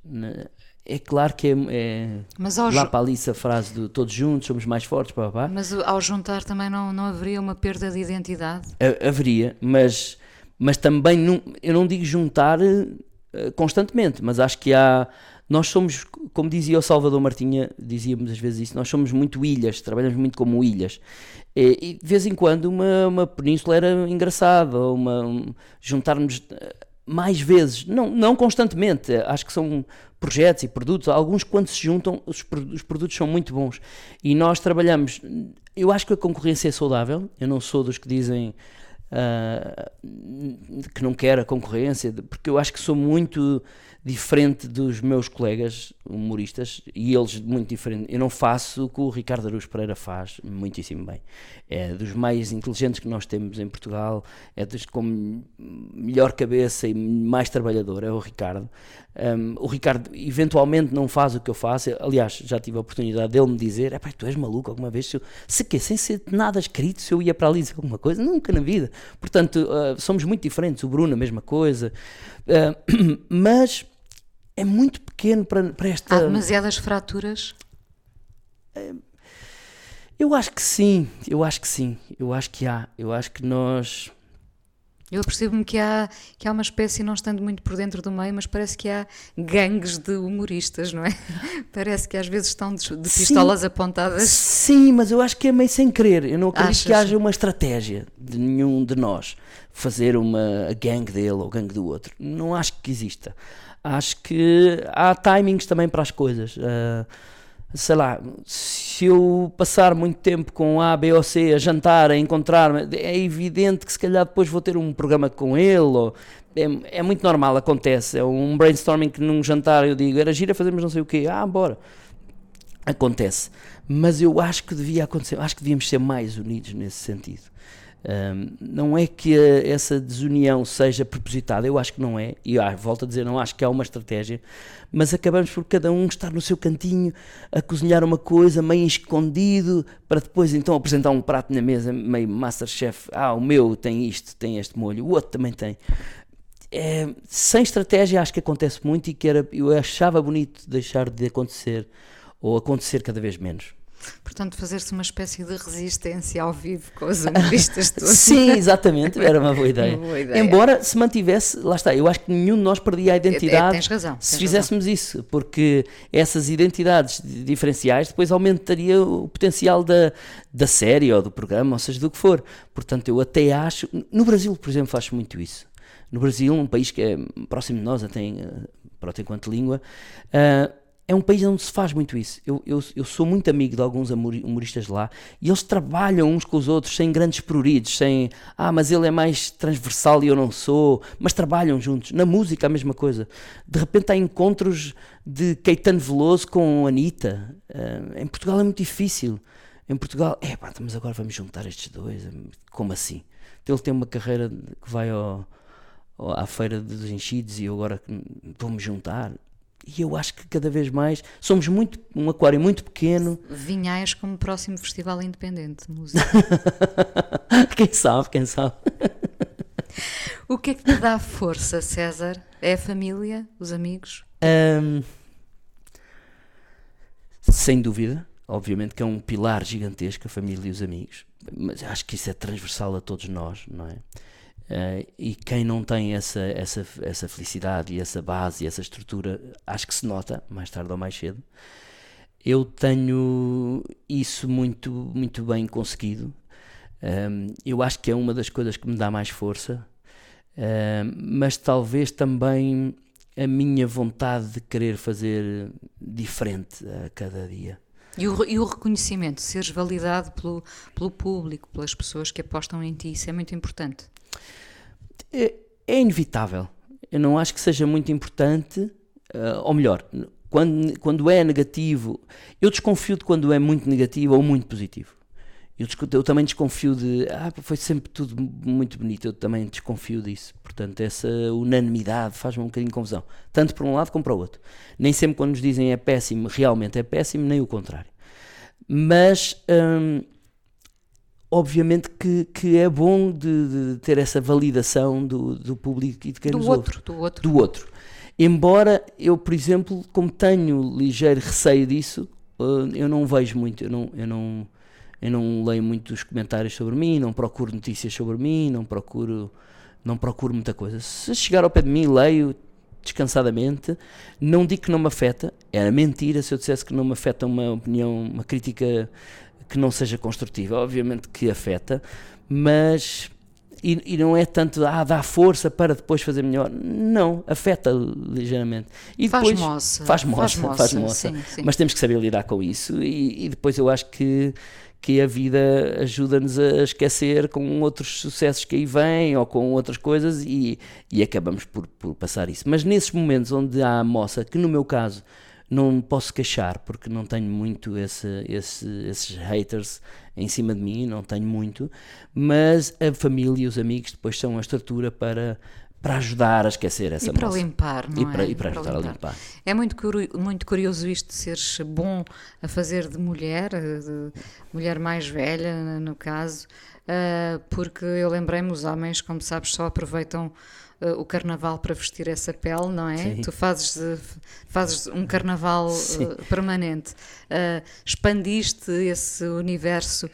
É claro que é, é Mas lá ju- para ali essa frase de todos juntos, somos mais fortes, pá, pá, pá. mas ao juntar também não, não haveria uma perda de identidade? Ha- haveria, mas, mas também não, eu não digo juntar eh, constantemente, mas acho que há. Nós somos, como dizia o Salvador Martinha, dizia muitas vezes isso, nós somos muito ilhas, trabalhamos muito como ilhas. E, de vez em quando uma, uma península era engraçada, uma, um- juntarmos eh, mais vezes, não, não constantemente, acho que são projetos e produtos, alguns quando se juntam, os, os produtos são muito bons. E nós trabalhamos, eu acho que a concorrência é saudável, eu não sou dos que dizem ah, que não quer a concorrência, porque eu acho que sou muito diferente dos meus colegas humoristas e eles muito diferente. Eu não faço o que o Ricardo Aruz Pereira faz muitíssimo bem. É dos mais inteligentes que nós temos em Portugal, é dos com melhor cabeça e mais trabalhador, é o Ricardo. Um, o Ricardo eventualmente não faz o que eu faço, aliás, já tive a oportunidade dele me dizer: tu és maluco alguma vez? Se, eu, se quê? Sem ser nada escrito, se eu ia para ali dizer alguma coisa? Nunca na vida. Portanto, uh, somos muito diferentes. O Bruno, a mesma coisa. Uh, mas é muito pequeno para, para esta. Há demasiadas fraturas? Eu acho que sim, eu acho que sim, eu acho que há, eu acho que nós. Eu percebo-me que há, que há uma espécie, não estando muito por dentro do meio, mas parece que há gangues de humoristas, não é? Parece que às vezes estão de, de pistolas sim, apontadas. Sim, mas eu acho que é meio sem querer. Eu não acredito Achas? que haja uma estratégia de nenhum de nós fazer uma gangue dele ou gangue do outro. Não acho que exista acho que há timings também para as coisas. Uh, sei lá, se eu passar muito tempo com A, B ou C a jantar, a encontrar-me, é evidente que se calhar depois vou ter um programa com ele. Ou, é, é, muito normal, acontece. É um brainstorming que num jantar eu digo, era gira fazermos não sei o quê, ah, bora. Acontece. Mas eu acho que devia acontecer, acho que devíamos ser mais unidos nesse sentido. Um, não é que a, essa desunião seja propositada, eu acho que não é, e ah, volto a dizer, não acho que há uma estratégia, mas acabamos por cada um estar no seu cantinho a cozinhar uma coisa meio escondido para depois então apresentar um prato na mesa meio Masterchef. Ah, o meu tem isto, tem este molho, o outro também tem. É, sem estratégia acho que acontece muito e que era, eu achava bonito deixar de acontecer ou acontecer cada vez menos. Portanto, fazer-se uma espécie de resistência ao vivo com os humoristas todos. Sim, exatamente, era uma boa, ideia. uma boa ideia. Embora se mantivesse, lá está, eu acho que nenhum de nós perdia a identidade é, tens razão, tens se fizéssemos razão. isso, porque essas identidades diferenciais depois aumentaria o potencial da, da série ou do programa, ou seja, do que for. Portanto, eu até acho. No Brasil, por exemplo, faz muito isso. No Brasil, um país que é próximo de nós, até em, eh, pronto, enquanto língua. Uh, é um país onde se faz muito isso. Eu, eu, eu sou muito amigo de alguns humoristas lá e eles trabalham uns com os outros sem grandes pruridos, sem ah, mas ele é mais transversal e eu não sou, mas trabalham juntos. Na música, a mesma coisa. De repente há encontros de Caetano Veloso com Anitta. Uh, em Portugal é muito difícil. Em Portugal, é pá, mas agora vamos juntar estes dois. Como assim? Ele tem uma carreira que vai ao, ao, à feira dos enchidos e eu agora vou-me juntar e eu acho que cada vez mais somos muito um aquário muito pequeno. Vinhais como próximo festival independente de música. quem sabe, quem sabe. o que é que te dá força, César? É a família, os amigos? Um, sem dúvida, obviamente que é um pilar gigantesco a família e os amigos, mas acho que isso é transversal a todos nós, não é? Uh, e quem não tem essa, essa, essa felicidade e essa base e essa estrutura, acho que se nota, mais tarde ou mais cedo. Eu tenho isso muito, muito bem conseguido. Um, ehm, eu acho que é uma das coisas que me dá mais força, uh, mas talvez também a minha vontade de querer fazer diferente a cada dia. E o, e o, reconhecimento, seres validado pelo, pelo público, pelas pessoas que apostam em ti, isso é muito importante é, é inevitável. Eu não acho que seja muito importante, uh, ou melhor, quando, quando é negativo, eu desconfio de quando é muito negativo ou muito positivo. Eu, eu, também desconfio de. Ah, foi sempre tudo muito bonito. Eu também desconfio disso. Portanto, essa unanimidade faz-me um bocadinho de confusão. Tanto para um lado como para o outro. Nem sempre quando nos dizem é péssimo, realmente é péssimo, nem o contrário. Mas. Hum, obviamente que, que é bom de, de ter essa validação do, do público e de quem do nos outro, ouve. Do outro. Do outro. Embora eu, por exemplo, como tenho ligeiro receio disso, uh, eu não vejo muito, eu não, eu, não, eu não leio muitos comentários sobre mim, não procuro notícias sobre mim, não procuro, não procuro muita coisa. Se chegar ao pé de mim, leio descansadamente, não digo que não me afeta, era mentira se eu dissesse que não me afeta uma opinião, uma crítica que não seja construtiva. Obviamente que afeta, mas e, e não é tanto, ah, dá força para depois fazer melhor. Não, afeta ligeiramente. E Faz depois, moça. Faz moça, Faz faz moça, moça. sim, sim. Mas temos que saber lidar com isso e, e depois eu acho que, que a vida ajuda-nos a esquecer com outros sucessos que aí vêm ou com outras coisas e, e acabamos por, por passar isso. Mas nesses momentos onde há moça, que no meu caso não posso queixar porque não tenho muito esse, esse, esses haters em cima de mim, não tenho muito, mas a família e os amigos depois são a estrutura para, para ajudar a esquecer essa E para moça. limpar, não e para, é? E para ajudar a limpar. É muito, muito curioso isto de seres bom a fazer de mulher, de mulher mais velha, no caso, ah, porque eu lembrei-me, os homens, como sabes, só aproveitam ah, o carnaval para vestir essa pele, não é? Sim. Tu fazes, de- fazes um carnaval ah, permanente. Expandiste esse universo,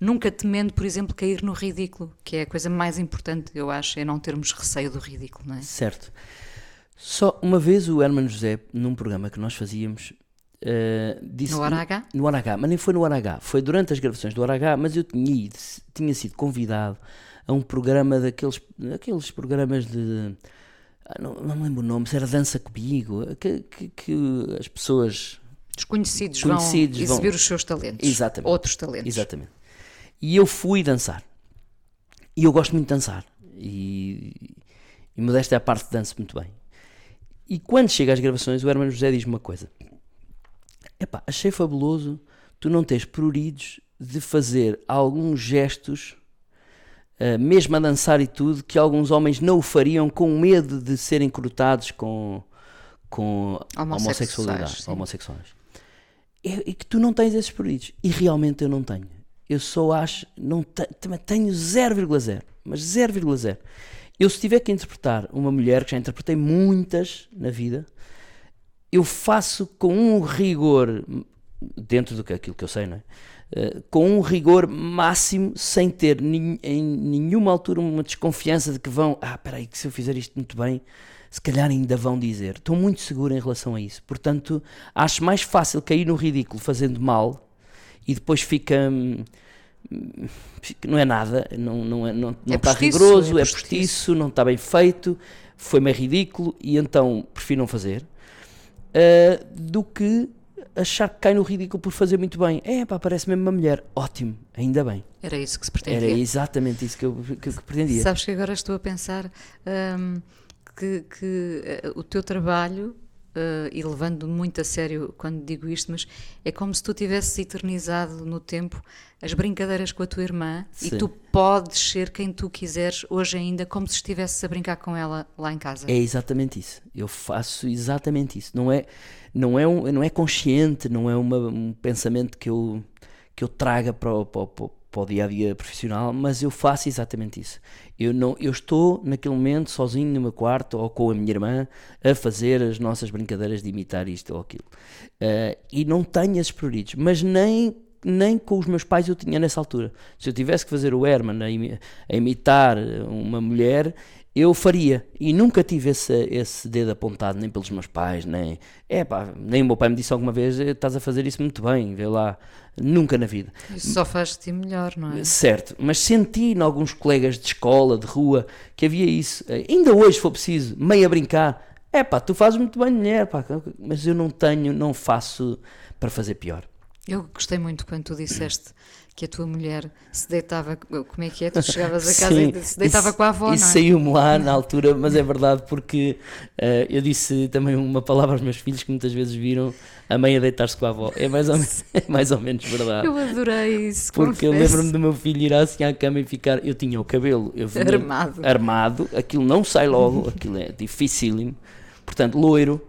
nunca temendo, por exemplo, cair no ridículo, que é a coisa mais importante, eu acho, é não termos receio do ridículo, não é? Certo. Só uma vez o Hermano José, num programa que nós fazíamos, eh, disse. No H? No H, mas nem foi no H, foi durante as gravações do H, mas eu tinha, ido, tinha sido convidado a um programa daqueles, daqueles programas de. ah, Não, não me lembro o nome, se era Dança Comigo, que, que, que as pessoas. Desconhecidos, Conhecidos vão vão- exibir os seus talentos. Exatamente. Outros talentos. Exatamente. E eu fui dançar. E eu gosto muito de dançar. E, e modéstia à parte, danço muito bem. E quando chega às gravações, o Hermano José diz-me uma coisa: Epá, achei fabuloso tu não teres pruridos de fazer alguns gestos, mesmo a dançar e tudo, que alguns homens não o fariam com medo de serem cortados com, com homossexualidade. sim. homossexuais. É, é que tu não tens esses pruridos. E realmente eu não tenho. Eu só acho, não te- tenho 0,0, mas 0,0. Eu se tiver que interpretar uma mulher, que já interpretei muitas na vida, eu faço com um rigor, dentro do que aquilo que eu sei, não é? Eh, com um rigor máximo, sem ter em nenhuma altura uma desconfiança de que vão, ah, espera aí, que se eu fizer isto muito bem, se calhar ainda vão dizer. Estou muito seguro em relação a isso. Portanto, acho mais fácil cair no ridículo fazendo mal e depois fica. hum, não é nada, não, não, é, não, não É está postiço, rigoroso, é é postiço. postiço, não está bem feito, foi meio ridículo e então prefiro não fazer. Uh, do que achar que cai no ridículo por fazer muito bem. É pá, parece mesmo uma mulher. Ótimo, ainda bem. Era isso que se pretendia. Era exatamente isso que eu, que eu pretendia. Sabes que agora estou a pensar hum, que, que, eh, o teu trabalho, eh, e levando muito a sério quando digo isto, mas é como se tu tivesses eternizado no tempo as brincadeiras com a tua irmã e Sim. tu podes ser quem tu quiseres hoje ainda, como se estivesses a brincar com ela lá em casa. É exatamente isso. Eu faço exatamente isso. Não é, não é, um, não é consciente, não é uma- um pensamento que eu, que eu traga para o, para, para o dia a dia profissional, mas eu faço exatamente isso. Eu, não, eu estou naquele momento sozinho no meu quarto ou com a minha irmã a fazer as nossas brincadeiras de imitar isto ou aquilo. Eh, e não tenho esses prioridades, mas nem nem com os meus pais eu tinha nessa altura. Se eu tivesse que fazer o Herman a imitar uma mulher, eu faria. E nunca tive esse, esse dedo apontado, nem pelos meus pais, nem. É pá, nem o meu pai me disse alguma vez: estás a fazer isso muito bem, vê lá. Nunca na vida. Isso só faz de ti melhor, não é? Certo, mas senti em alguns colegas de escola, de rua, que havia isso. Eh, Ainda hoje, se for preciso, meio a brincar: é pá, tu fazes muito bem, mulher, pá, mas eu não tenho, não faço para fazer pior. Eu gostei muito quando tu disseste que a tua mulher se deitava. Como é que é? Tu chegavas a casa Sim, e se deitava isso- com a avó, Isso não é? saiu-me lá na altura, mas é verdade porque eh, eu disse também uma palavra aos meus filhos que muitas vezes viram a mãe a deitar-se com a avó. É mais ou, menos, é mais ou menos verdade. Eu adorei isso. Porque eu confesso. lembro-me do meu filho ir assim à cama e ficar. Eu tinha o cabelo eu vinha Armado. armado, aquilo não sai logo, aquilo é dificílimo, portanto, loiro.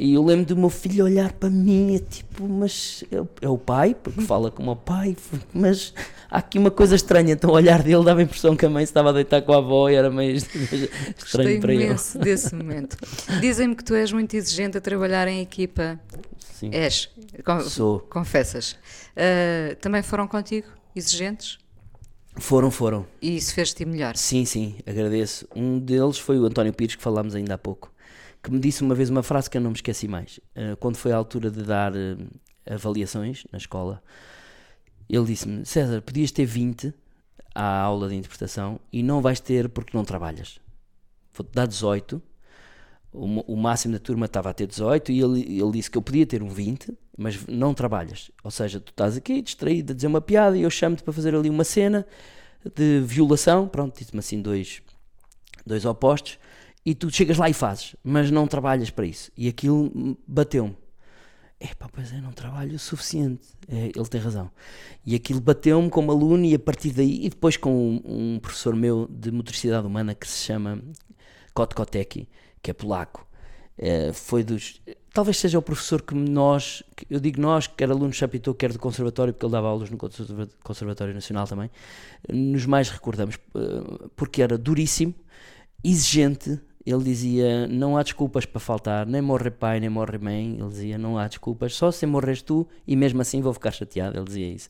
E eu lembro do meu filho olhar para mim, é tipo, mas é, o- é pai, porque fala como o pai, mas há aqui uma coisa estranha. Então, o olhar dele dava a impressão que a mãe se estava a deitar com a avó e era meio Gostei estranho para ele. desse momento. Dizem-me que tu és muito exigente a trabalhar em equipa. Sim. És, con- Sou. confessas. Ah, também foram contigo exigentes? Foram, foram. E isso fez-te melhor? Sim, sim, agradeço. Um deles foi o António Pires, que falámos ainda há pouco, que me disse uma vez uma frase que eu não me esqueci mais. Eh, quando foi a altura de dar eh, avaliações na escola, ele disse-me: César, podias ter 20, à aula de interpretação e não vais ter porque não trabalhas. Vou-te dar 18. O, o máximo da turma estava a ter 18 e ele, ele disse que eu podia ter um 20, mas não trabalhas. Ou seja, tu estás aqui distraído a dizer uma piada e eu chamo-te para fazer ali uma cena de violação. Pronto, disse-me assim dois, dois opostos. E tu chegas lá e fazes, mas não trabalhas para isso. E aquilo bateu-me. Epá, pois é, não trabalho o suficiente. É, ele tem razão. E aquilo bateu-me como aluno e a partir daí, e depois com um, um professor meu de motricidade humana que se chama Kotkoteki, que é polaco, é, foi dos... Talvez seja o professor que nós, que eu digo nós, quer aluno Chapitou, quer do conservatório, porque ele dava aulas no Conservatório Nacional também, nos mais recordamos, eh, porque era duríssimo, exigente, ele dizia: Não há desculpas para faltar, nem morre pai, nem morre mãe. Ele dizia: Não há desculpas, só se morres tu e mesmo assim vou ficar chateado. Ele dizia isso.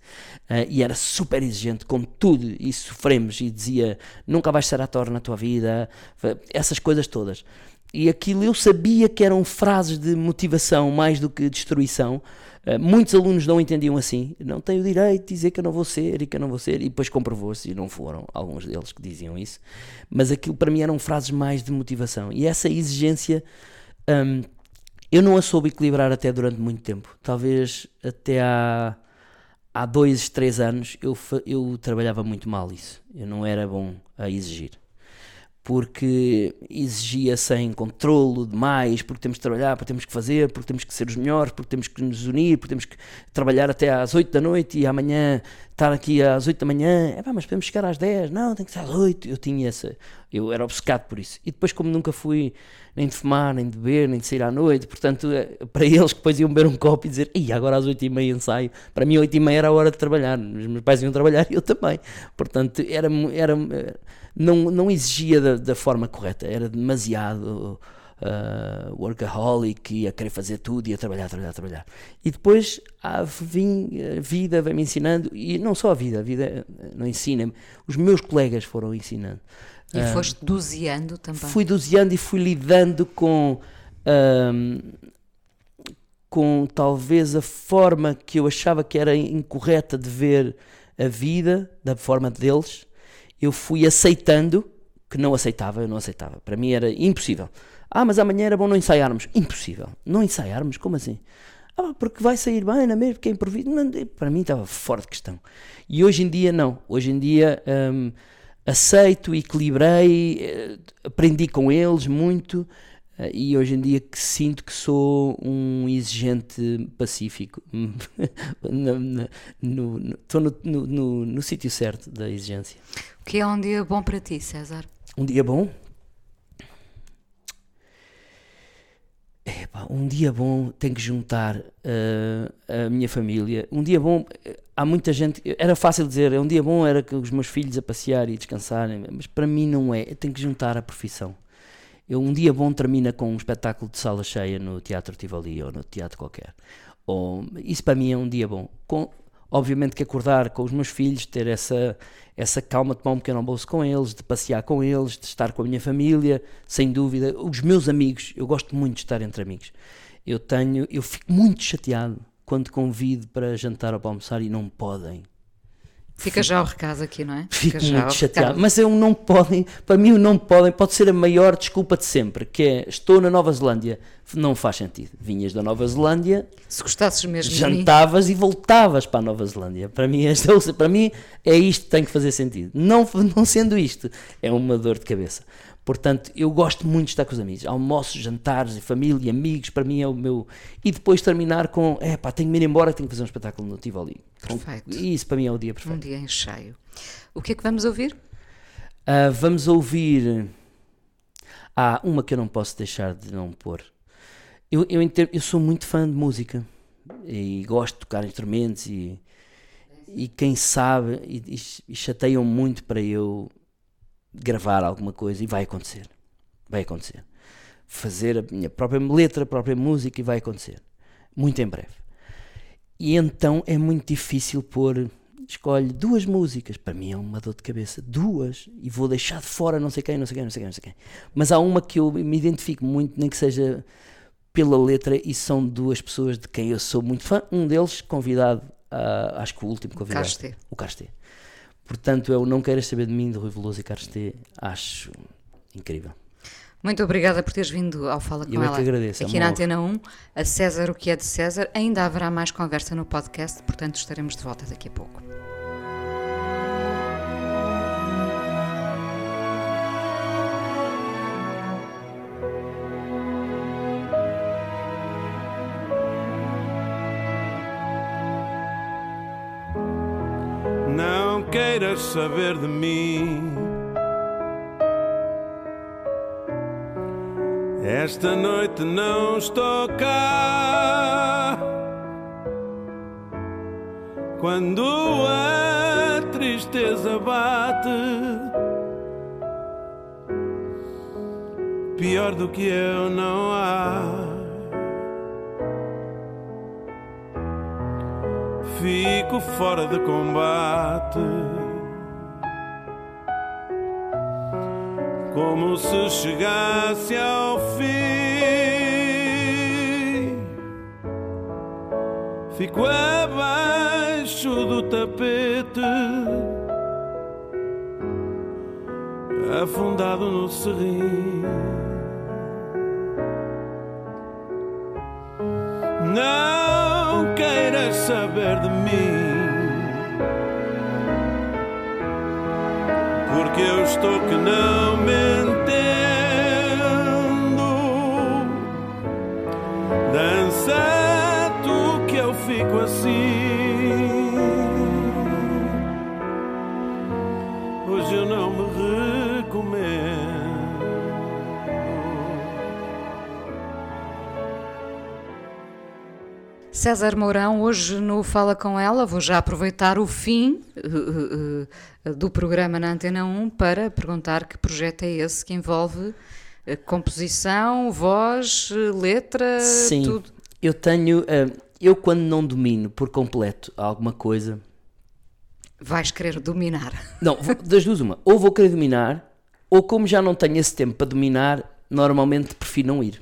Uh, e era super exigente com tudo e sofremos. E dizia: Nunca vais ser ator na tua vida, essas coisas todas. E aquilo eu sabia que eram frases de motivação mais do que destruição. Eh, muitos alunos não entendiam assim. Não tenho direito de dizer que eu não vou ser e que eu não vou ser. E depois comprovou-se, e não foram alguns deles que diziam isso. Mas aquilo para mim eram frases mais de motivação. E essa exigência hum, eu não a soube equilibrar até durante muito tempo. Talvez até há, há dois, três anos eu, eu trabalhava muito mal isso. Eu não era bom a exigir porque exigia sem controlo demais, porque temos que trabalhar, porque temos que fazer, porque temos que ser os melhores, porque temos que nos unir, porque temos que trabalhar até às 8 da noite e amanhã estar aqui às 8 da manhã, é pá, mas podemos chegar às 10, não, tem que ser às 8, eu tinha essa, eu era obcecado por isso. E depois como nunca fui nem de fumar, nem de beber, nem de sair à noite, portanto, eh, para eles que depois iam beber um copo e dizer, e agora às 8 e meia ensaio, para mim 8 e meia era a hora de trabalhar, os meus pais iam trabalhar e eu também, portanto, era, era não, não exigia da, da forma correta, era demasiado uh, workaholic, ia querer fazer tudo, ia trabalhar, trabalhar, trabalhar. E depois a, vim, a vida vai me ensinando, e não só a vida, a vida não ensina-me, os meus colegas foram ensinando. E uh, foste doseando também? Fui doseando e fui lidando com. Uh, com talvez a forma que eu achava que era incorreta de ver a vida, da forma deles, eu fui aceitando que não aceitava, eu não aceitava. Para mim era impossível. Ah, mas amanhã era bom não ensaiarmos. Impossível. Não ensaiarmos? Como assim? Ah, porque vai sair bem, não é mesmo? Porque é improviso. Para mim estava fora de questão. E hoje em dia, não. Hoje em dia hum, aceito, equilibrei, eh, aprendi com eles muito. Uh, e hoje em dia que sinto que sou um exigente pacífico. Estou no, no, no, no sítio certo da exigência. O que é um dia bom para ti, César? Um dia bom? Epá, um dia bom tem que juntar uh, a minha família. Um dia bom, há muita gente. Era fácil dizer, é um dia bom era que os meus filhos a passear e descansarem, mas para mim não é. Tem que juntar a profissão. Eu, um dia bom termina com um espetáculo de sala cheia no Teatro Tivoli ou no teatro qualquer. Ou, isso para mim é um dia bom. Com, obviamente que acordar com os meus filhos, ter essa, essa calma de tomar um pequeno almoço com eles, de passear com eles, de estar com a minha família, sem dúvida. Os meus amigos, eu gosto muito de estar entre amigos. Eu tenho, eu fico muito chateado quando convido para jantar ou para almoçar e não podem. Fica já o recado aqui, não é? Fico Fica muito chateado. Mas eu não podem, para mim o não podem pode ser a maior desculpa de sempre, que é estou na Nova Zelândia. Não faz sentido. Vinhas da Nova Zelândia, se gostasses mesmo jantavas e voltavas para a Nova Zelândia. Para mim, este, para mim é isto que tem que fazer sentido. Não, não sendo isto, é uma dor de cabeça. Portanto, eu gosto muito de estar com os amigos. Almoços, jantares, família, amigos, para mim é o meu. E depois terminar com: é pá, tenho que ir embora, tenho que fazer um espetáculo no Tivoli. Perfeito. E isso para mim é o dia perfeito. Um dia em cheio. O que é que vamos ouvir? Uh, vamos ouvir. Há ah, uma que eu não posso deixar de não pôr. Eu, eu, eu sou muito fã de música e gosto de tocar instrumentos e, e quem sabe e, e chateiam muito para eu gravar alguma coisa e vai acontecer. Vai acontecer. Fazer a minha própria letra, a própria música e vai acontecer. Muito em breve. E então é muito difícil pôr. Escolhe duas músicas. Para mim é uma dor de cabeça. Duas. E vou deixar de fora não sei quem, não sei quem, não sei quem, não sei quem. Mas há uma que eu me identifico muito, nem que seja pela letra, e são duas pessoas de quem eu sou muito fã. Um deles convidado, a, acho que o último convidado. Castê. O Castê Portanto, eu não quero saber de mim, de Rui Veloso e Carlos T. Acho incrível. Muito obrigada por teres vindo ao Fala com Eu é ela. que agradeço, Aqui na. Antena 1, a César o que é de César. Ainda haverá mais conversa no podcast, portanto estaremos de volta daqui a pouco. Queiras saber de mim. Esta noite não estou cá. Quando a tristeza bate, pior do que eu não há. Fico fora de combate. Como se chegasse ao fim. Fico abaixo do tapete, afundado no serrim. Não queiras saber de mim, porque eu estou que não me entendo. Dança tu que eu fico assim. César Mourão, hoje no Fala Com Ela, vou já aproveitar o fim uh, uh, do programa na Antena 1 para perguntar que projeto é esse que envolve composição, voz, letra, Sim, tudo. eu tenho. eu, quando não domino por completo alguma coisa, Vais querer dominar. Não, vou- das duas uma. Ou vou querer dominar, ou como já não tenho esse tempo para dominar, normalmente prefiro não ir.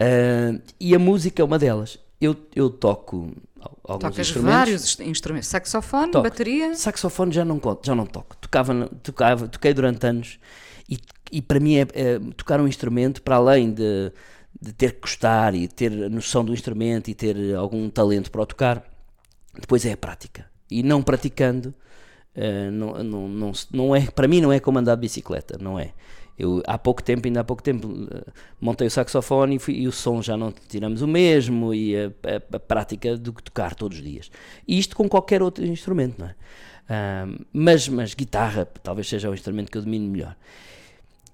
Ah, e a música é uma delas. Eu, eu toco al- alguns Tocas instrumentos. vários inst- instrumentos. Saxofone, Toco. bateria. Saxofone já não, conto- já não toco. Tocava, tocava, toquei durante anos e, e para mim é, é tocar um instrumento, para além de, de ter que gostar e ter a noção do instrumento e ter algum talento para o tocar, depois é a prática. E não praticando, eh, não, não, não, não é, para mim não é como andar de bicicleta, não é. Eu, há pouco tempo, ainda há pouco tempo, montei o saxofone e, fui- e o som já não tiramos o mesmo e a, a- a prática que tocar todos os dias. E isto com qualquer outro instrumento, não é? Mas, mas guitarra talvez seja o instrumento que eu domino melhor.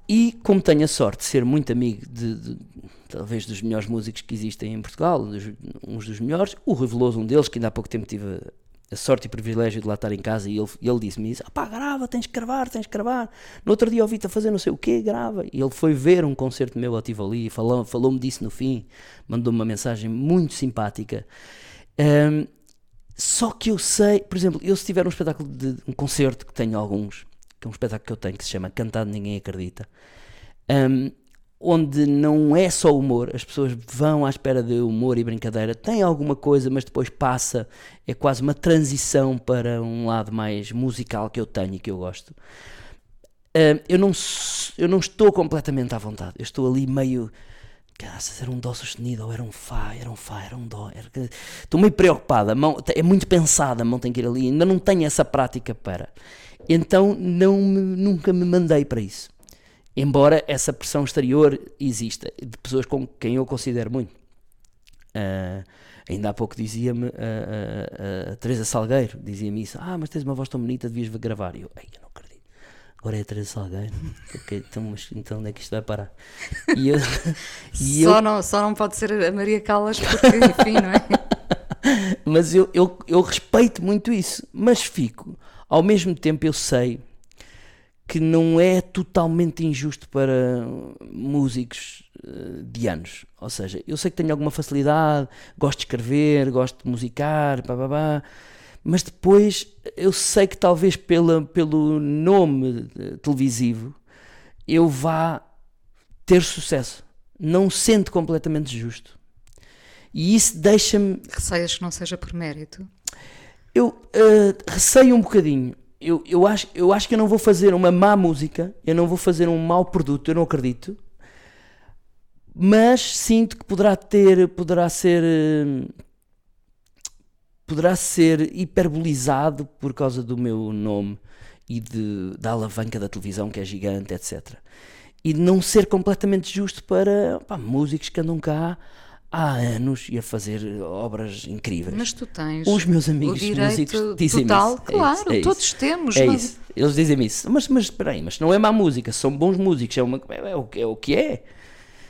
E como tenho a sorte de ser muito amigo de, de- talvez dos melhores músicos que existem em Portugal, dos- uns dos melhores, o Rui Veloso, um deles, que ainda há pouco tempo tive a, sorte e privilégio de lá estar em casa e ele, ele disse-me isso, pá, grava, tens que gravar, tens que gravar. No outro dia ouvi-te a fazer não sei o quê, grava. E ele foi ver um concerto meu ao Tivoli, falou- falou-me disso no fim, mandou-me uma mensagem muito simpática. Ahm, só que eu sei, por exemplo, eu se tiver um espetáculo de um concerto que tenho alguns, que é um espetáculo que eu tenho que se chama Cantado Ninguém Acredita, hum, onde não é só humor, as pessoas vão à espera de humor e brincadeira, tem alguma coisa, mas depois passa, é quase uma transição para um lado mais musical que eu tenho e que eu gosto. Hum, eu, não, eu não estou completamente à vontade, eu estou ali meio. Graças, era um dó sustenido, ou era um fá, era um fá, era um dó. era- Estou meio preocupada, a mão, é muito pensada, a mão tem que ir ali, ainda não tenho essa prática para. Então não me- nunca me mandei para isso. Embora essa pressão exterior exista, de pessoas com quem eu considero muito. Ah, ainda há pouco dizia-me a, a- a Teresa Salgueiro, dizia-me isso, ah, mas tens uma voz tão bonita, devias gravar. E eu, ei, eu não acredito. Agora é a Teresa Salgueiro. Ok, então, mas, então onde é que isto vai parar? E eu, e eu- Só, não, só não pode ser a Maria Callas, porque, enfim, não é? mas eu, eu, eu respeito muito isso, mas fico, ao mesmo tempo eu sei que não é totalmente injusto para músicos eh, de anos. Ou seja, eu sei que tenho alguma facilidade, gosto de escrever, gosto de musicar, pá, pá, pá, mas depois eu sei que talvez pela, pelo nome eh, televisivo eu vá ter sucesso. Não sendo completamente justo. E isso deixa-me Receias que não seja por mérito. Eu uh, receio um bocadinho. Eu, eu, acho, eu acho que eu não vou fazer uma má música, eu não vou fazer um mau produto, eu não acredito. Mas sinto que poderá ter, poderá ser. Poderá ser hiperbolizado por causa do meu nome e de, da alavanca da televisão que é gigante, etc. E de não ser completamente justo para pá, músicos que andam cá há anos e a fazer obras incríveis. Mas tu tens os meus amigos o músicos dizem total, isso. claro, é isso, é todos isso. temos. É mas... isso. Eles dizem-me isso. Mas, mas espera aí, mas não é má música, são bons músicos, é, uma, é, é, o, é o que é.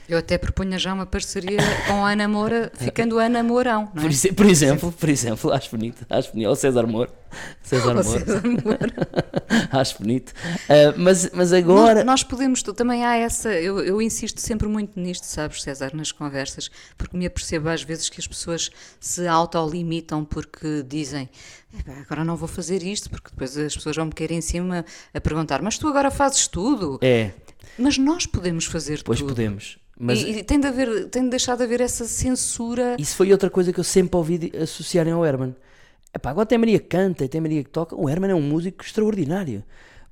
Eu até propunha já uma parceria com a Ana Moura, ficando Ana Mourão. Não é? por, por, exemplo, por exemplo, acho bonito, acho bonito. Ou César Moura. César Moura. César Moura. acho bonito. Uh, mas, mas agora. Nós, nós podemos, também há essa. Eu, eu insisto sempre muito nisto, sabes, César, nas conversas, porque me apercebo às vezes que as pessoas se autolimitam porque dizem agora não vou fazer isto, porque depois as pessoas vão me cair em cima a perguntar, mas tu agora fazes tudo. É. Mas nós podemos fazer pois tudo. Pois podemos. Mas... E, e, tem, de haver, tem de deixar de haver essa censura. Isso foi outra coisa que eu sempre ouvi associarem ao Herman. Epá, agora tem Maria que canta e tem Maria que toca. O Herman é um músico extraordinário.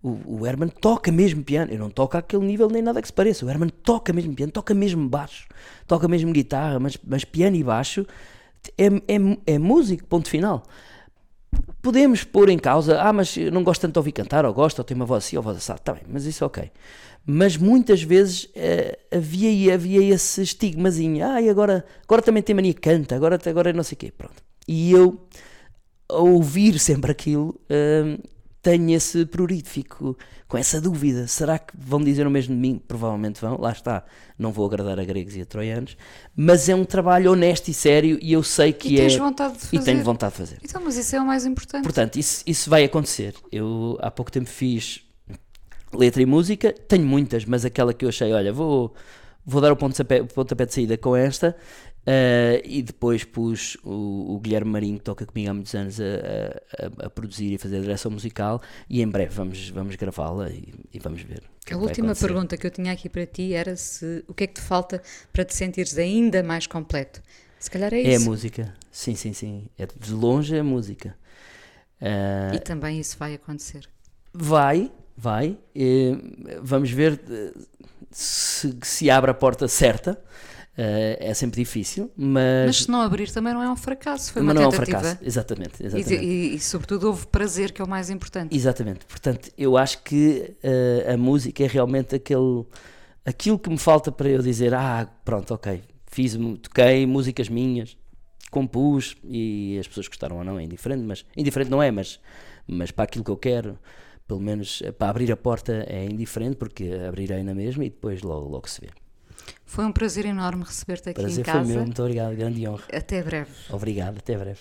O, o Herman toca mesmo piano. Eu não toco àquele nível nem nada que se pareça. O Herman toca mesmo piano, toca mesmo baixo, toca mesmo guitarra, mas, mas piano e baixo é, é, é músico, ponto final. Podemos pôr em causa, ah, mas não gosto tanto de ouvir cantar, ou gosto, ou tem uma voz assim, ou voz assim, está bem, mas isso é ok mas muitas vezes uh, havia, havia esse estigmazinho, ah, e agora, agora também tem mania canta, agora, agora não sei o quê, pronto. E eu, ao ouvir sempre aquilo, uh, tenho esse prurito, fico com essa dúvida, será que vão dizer o mesmo de mim? Provavelmente vão, lá está, não vou agradar a gregos e a troianos, mas é um trabalho honesto e sério e eu sei que e é... Vontade de fazer. E tenho vontade de fazer. Então, mas isso é o mais importante. Portanto, isso, isso vai acontecer. Eu há pouco tempo fiz letra e música, tenho muitas, mas aquela que eu achei, olha, vou, vou dar o pontapé, o pontapé de saída com esta. Uh, e depois pus o, o, Guilherme Marinho, que toca comigo há muitos anos, a, a, a produzir e fazer a direção musical. E em breve vamos, vamos gravá-la e, e, vamos ver. A é última pergunta que eu tinha aqui para ti era se o que é que te falta para te sentires ainda mais completo. Se calhar é isso. É a música, sim, sim, sim. É de longe a música. Uh, e também isso vai acontecer. Vai, vai. vamos ver eh, se, se abre a porta certa. Uh, é sempre difícil, mas. Mas se não abrir também não é um fracasso, foi mas uma não tentativa. é um fracasso, exatamente. exatamente. E, e, e, sobretudo houve prazer, que é o mais importante. Exatamente. Portanto, eu acho que uh, a música é realmente aquele, aquilo que me falta para eu dizer: ah, pronto, ok, fiz, toquei músicas minhas, compus e as pessoas gostaram ou não, é indiferente, mas indiferente não é, mas, mas para aquilo que eu quero pelo menos para abrir a porta é indiferente, porque abrirei na mesma e depois logo, logo se vê. Foi um prazer enorme receber-te aqui prazer em casa. Prazer foi meu, muito obrigado, grande honra. Até breve. Obrigado, até breve.